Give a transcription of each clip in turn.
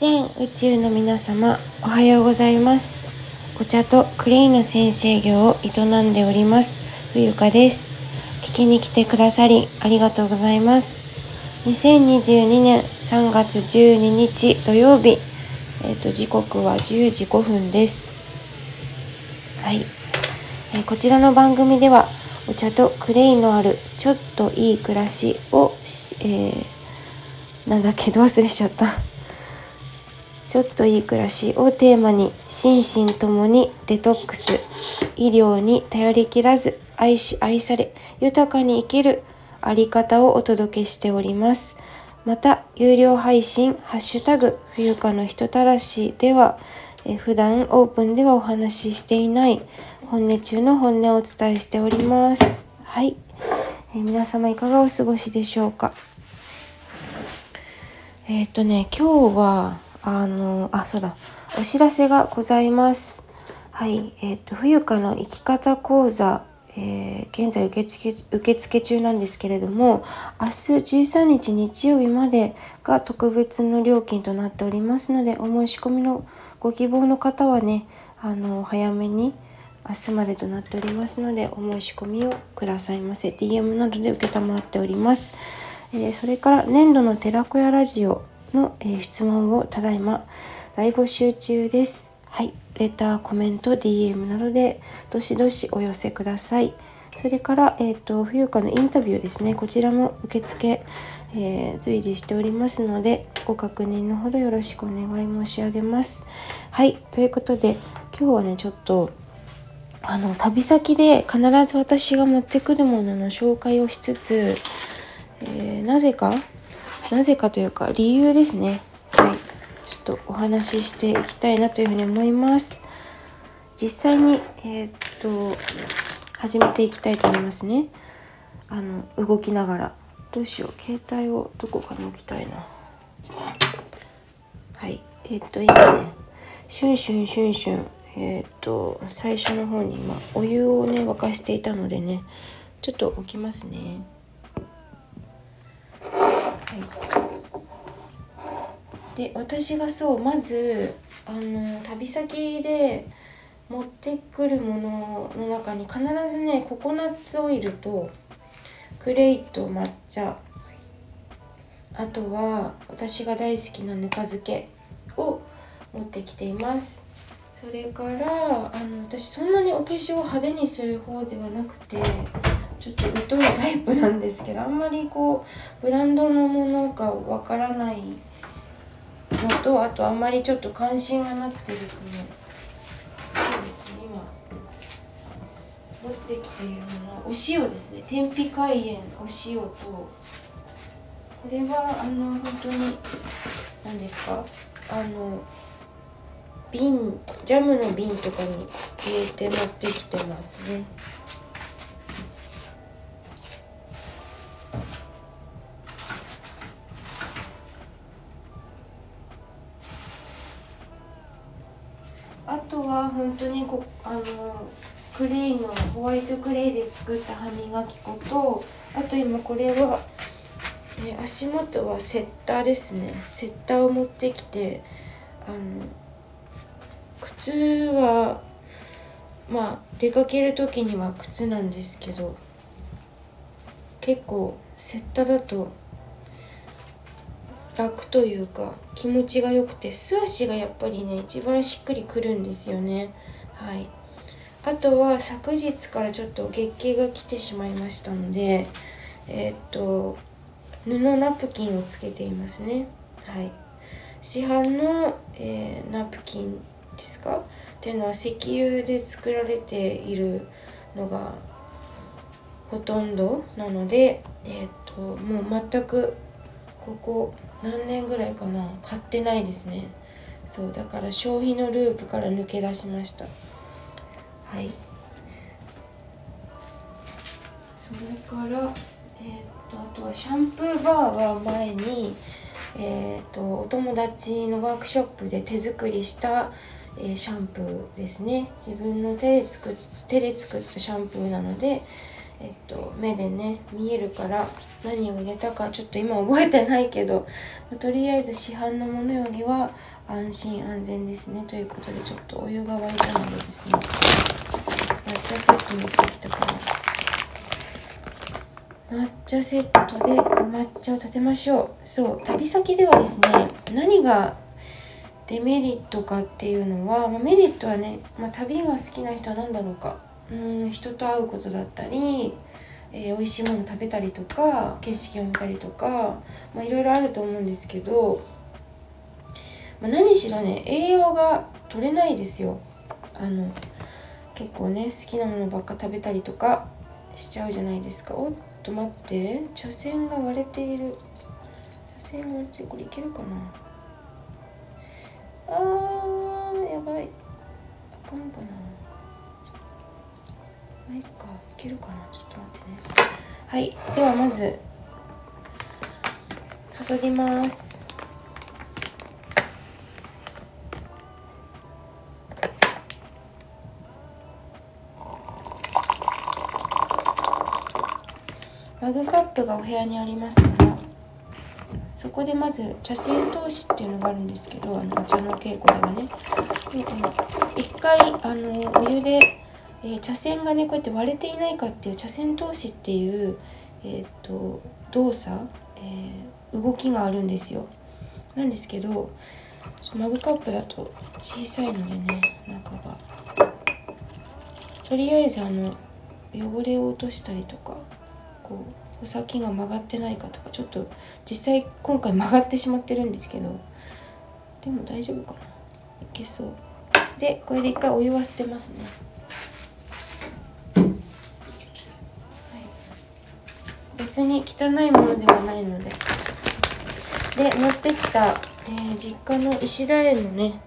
全宇宙の皆様おはようございます。お茶とクレイの先生業を営んでおります冬香です。聞きに来てくださりありがとうございます。2022年3月12日土曜日えっ、ー、と時刻は10時5分です。はい、えー、こちらの番組ではお茶とクレイのあるちょっといい暮らしを、えー、なんだっけど忘れちゃった。ちょっといい暮らしをテーマに心身ともにデトックス医療に頼りきらず愛し愛され豊かに生きるあり方をお届けしております。また有料配信「ハッシュタグ冬香の人たらし」ではえ普段オープンではお話ししていない本音中の本音をお伝えしております。はい。え皆様いかがお過ごしでしょうか？えっ、とね今日はあの、あ、そうだ、お知らせがございます。はい、えっ、ー、と、冬香の生き方講座、えー、現在受付受付中なんですけれども、明日13日日曜日までが特別の料金となっておりますので、お申し込みのご希望の方はね、あの、早めに明日までとなっておりますので、お申し込みをくださいませ。DM などで承っております。えー、それから年度の寺子屋ラジオの、えー、質問をただいま大募集中です。はい、レター、コメント、DM などでどしどしお寄せください。それから、えっ、ー、と、冬香のインタビューですね。こちらも受付、えー、随時しておりますので、ご確認のほどよろしくお願い申し上げます。はい、ということで、今日はね、ちょっと、あの、旅先で必ず私が持ってくるものの紹介をしつつ、えー、なぜかなぜかというか理由ですね。はい。ちょっとお話ししていきたいなというふうに思います。実際にえー、っと始めていきたいと思いますね。あの動きながら。どうしよう。携帯をどこかに置きたいな。はい。えー、っと今ねシュンシュンシュンシュン。えー、っと最初の方に今お湯をね沸かしていたのでねちょっと置きますね。で私がそうまずあの旅先で持ってくるものの中に必ずねココナッツオイルとクレイと抹茶あとは私が大好きなぬか漬けを持ってきています。それからあの私そんなにお化粧を派手にする方ではなくてちょっと疎いタイプなんですけどあんまりこうブランドのものがわからないのとあとあんまりちょっと関心がなくてですね。そうですね今。持ってきているのはお塩ですね。天日海塩お塩と。これはあの本当に何ですか？あの瓶ジャムの瓶とかに入れて持ってきてますね。本当にこあのクレイのホワイトクレイで作った歯磨き粉とあと今これは、え足元はセッターですね。セッターを持ってきてあの靴はまあ出かける時には靴なんですけど結構セッターだと楽というか気持ちが良くて素足がやっぱりね一番しっくりくるんですよね。はい。あとは昨日からちょっと月経が来てしまいましたのでえー、っと布ナプキンをつけていますね。はい。市販の、えー、ナプキンですか？っていうのは石油で作られているのがほとんどなのでえー、っともう全くここ何年ぐらいかな？買ってないですね。そうだから消費のループから抜け出しました。はい。それからえー、っとあとはシャンプーバーは前にえー、っとお友達のワークショップで手作りした、えー、シャンプーですね。自分の手で作っ手で作ったシャンプーなのでえっと、目でね見えるから何を入れたかちょっと今覚えてないけどとりあえず市販のものよりは安心安全ですねということでちょっとお湯が沸いたのでですね抹茶セット持ってきたから。抹茶セットでお抹茶を立てましょう。そう旅先ではですね何がデメリットかっていうのは、まあ、メリットはね、まあ、旅が好きな人は何だろうか。うん人と会うことだったり、えー、美味しいもの食べたりとか景色を見たりとか、まあ、いろいろあると思うんですけど、まあ、何しろね栄養が取れないですよ。あの結構ね好きなものばっか食べたりとかしちゃうじゃないですか。おっと待って茶筅が割れている。茶筅が割れてこれいけるかな？あーやばい。あかんかな。まあいいか。いけるかな？ちょっと待ってね。はい。ではまず注ぎます。マグカップがお部屋にありますからそこでまず茶筅通しっていうのがあるんですけどあのお茶の稽古ではね。でこの一回あのお湯で、えー、茶筅がねこうやって割れていないかっていう茶筅通しっていう、えーと、動作、えー、動きがあるんですよ。なんですけどマグカップだと小さいのでね中が。とりあえずあの汚れを落としたりとかこうお先が曲がってないかとかちょっと実際今回曲がってしまってるんですけどでも大丈夫かな。いけそう。でこれで一回お湯は捨てますね、はい、別に汚いものではないので。で持ってきた、えー、実家の石田園のね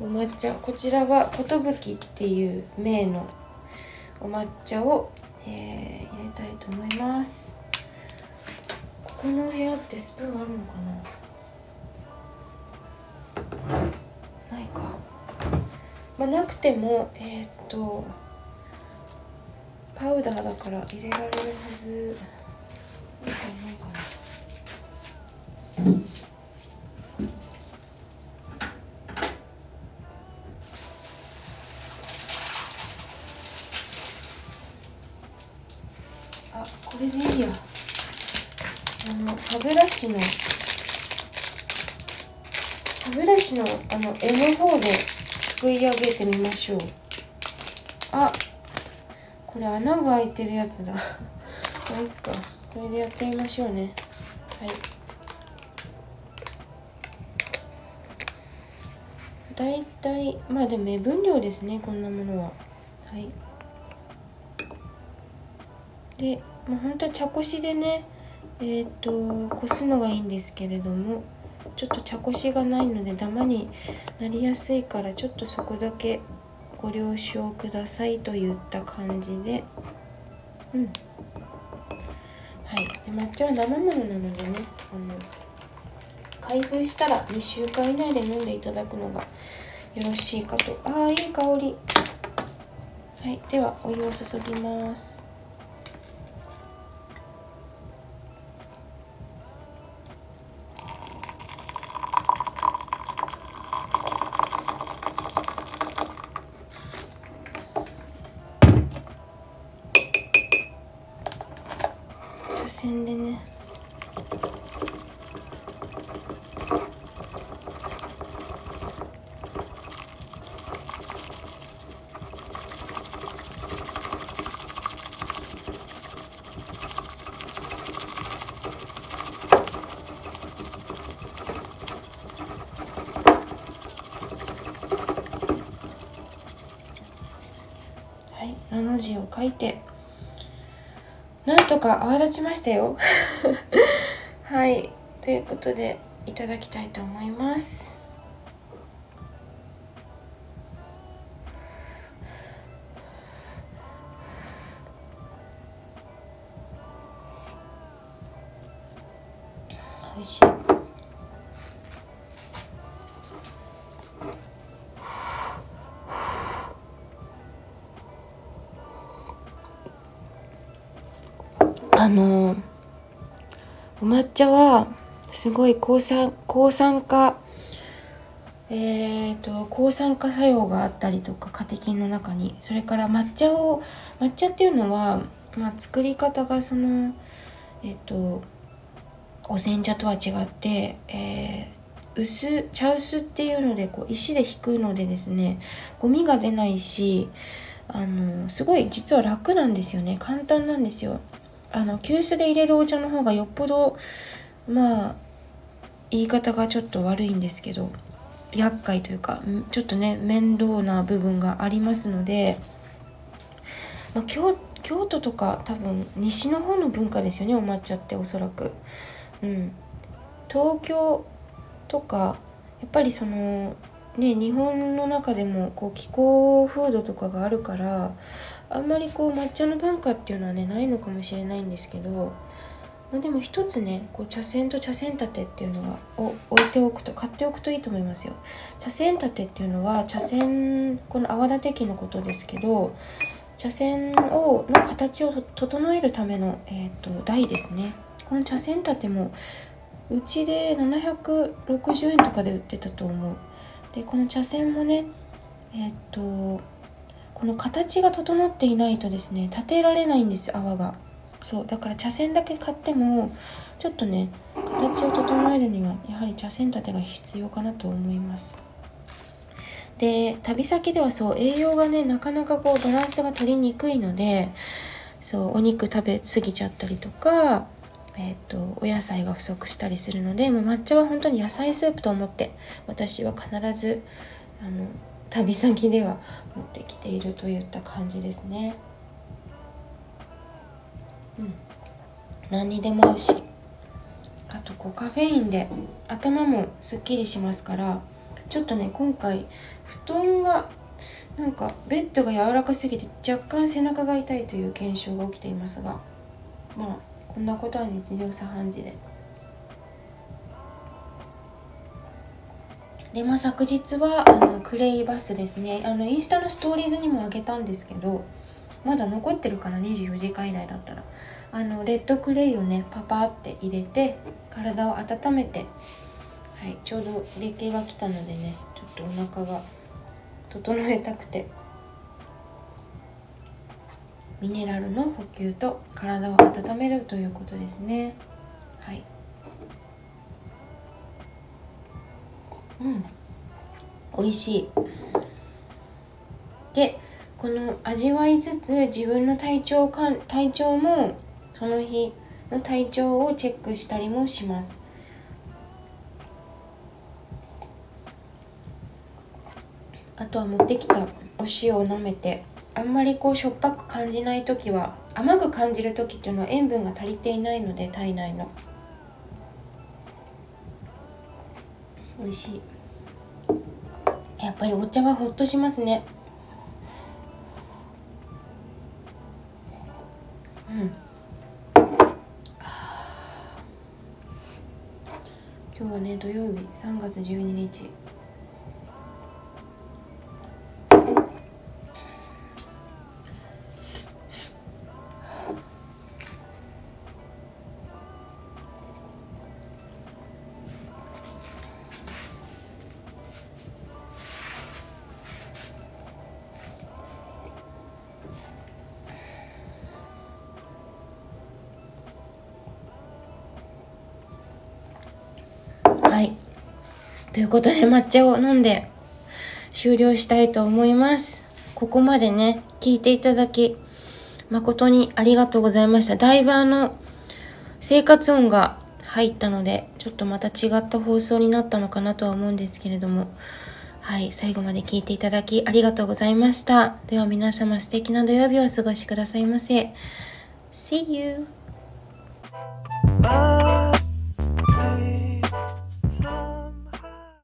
お抹茶。こちらは寿っていう銘のお抹茶を、えー、入れたいと思います。ここの部屋ってスプーンあるのかな？ないか。まあなくてもえー、っとパウダーだから入れられるはずないかないかなあこれでいいやあの歯ブラシの歯ブラシのあの柄の方ですくい上げてみましょう。あこれ穴が開いてるやつだ。ま あいっか。これでやってみましょうね。はい。だいたいまあでも目分量ですねこんなものは。はい。でもうほんと茶こしでねえっ、ー、とこすのがいいんですけれどもちょっと茶こしがないのでダマになりやすいからちょっとそこだけご了承くださいといった感じで。うん。はい。で抹茶は生ものなのでねあの開封したら2週間以内で飲んでいただくのがよろしいかと。ああいい香り。はい。ではお湯を注ぎます線でねはい、の字書いて。なんとか泡立ちましたよ。はい。ということでいただきたいと思います。抹茶はすごい抗酸抗酸化えーと、抗酸化作用があったりとかカテキンの中に。それから抹茶を抹茶っていうのは、まあ、作り方がそのえっ、ー、とお煎茶とは違って、えー、薄茶薄っていうのでこう石で引くのでですねゴミが出ないしあのすごい実は楽なんですよね。簡単なんですよ。あの急須で入れるお茶の方がよっぽどまあ言い方がちょっと悪いんですけど厄介というかちょっとね面倒な部分がありますので、まあ、京京都とか多分西の方の文化ですよねお抹茶っておそらく。うん、東京とかやっぱりそのね日本の中でもこう気候風土とかがあるからあんまりこう抹茶の文化っていうのはねないのかもしれないんですけどまあ、でも一つねこう茶筅と茶筅立てっていうのがを置いておくと買っておくといいと思いますよ。茶筅立てっていうのは茶筅この泡立て器のことですけど茶筅をの形を整えるための、えーと、台ですね。この茶筅立てもうちで760円とかで売ってたと思う。でこの茶筅もねえっ、ー、とこの形が整っていないとですね立てられないんです泡が。そうだから茶筅だけ買ってもちょっとね形を整えるにはやはり茶筅立てが必要かなと思います。で旅先ではそう栄養がねなかなかこうバランスが取りにくいのでそうお肉食べ過ぎちゃったりとかえーと、お野菜が不足したりするのでもう抹茶は本当に野菜スープと思って私は必ずあの旅先では持ってきているといった感じですね。うん何にでも合うしあとこうカフェインで頭もすっきりしますからちょっとね今回布団がなんかベッドが柔らかすぎて若干背中が痛いという現象が起きていますがまあこんなことは日常茶飯事で。でまあ昨日はあのクレイバスですね。あのインスタのストーリーズにもあげたんですけどまだ残ってるかな？24時間以内だったら。あのレッドクレイをねパパって入れて体を温めて、はい、ちょうど月経が来たのでねちょっとお腹が整えたくて。ミネラルの補給と体を温めるということですね。はい。うん美味しい。でこの味わいつつ自分の体調か体調もその日の体調をチェックしたりもします。あとは持ってきたお塩を舐めてあんまりこうしょっぱく感じない時は甘く感じる時っていうのは塩分が足りていないので体内の。美味しい。やっぱりお茶はほっとしますね。うん。今日はね土曜日3月12日。ということで抹茶を飲んで終了したいと思います。ここまでね聞いていただき誠にありがとうございました。だいぶあの生活音が入ったのでちょっとまた違った放送になったのかなとは思うんですけれども。はい最後まで聞いていただきありがとうございました。では皆様素敵な土曜日をお過ごしくださいませ。See you!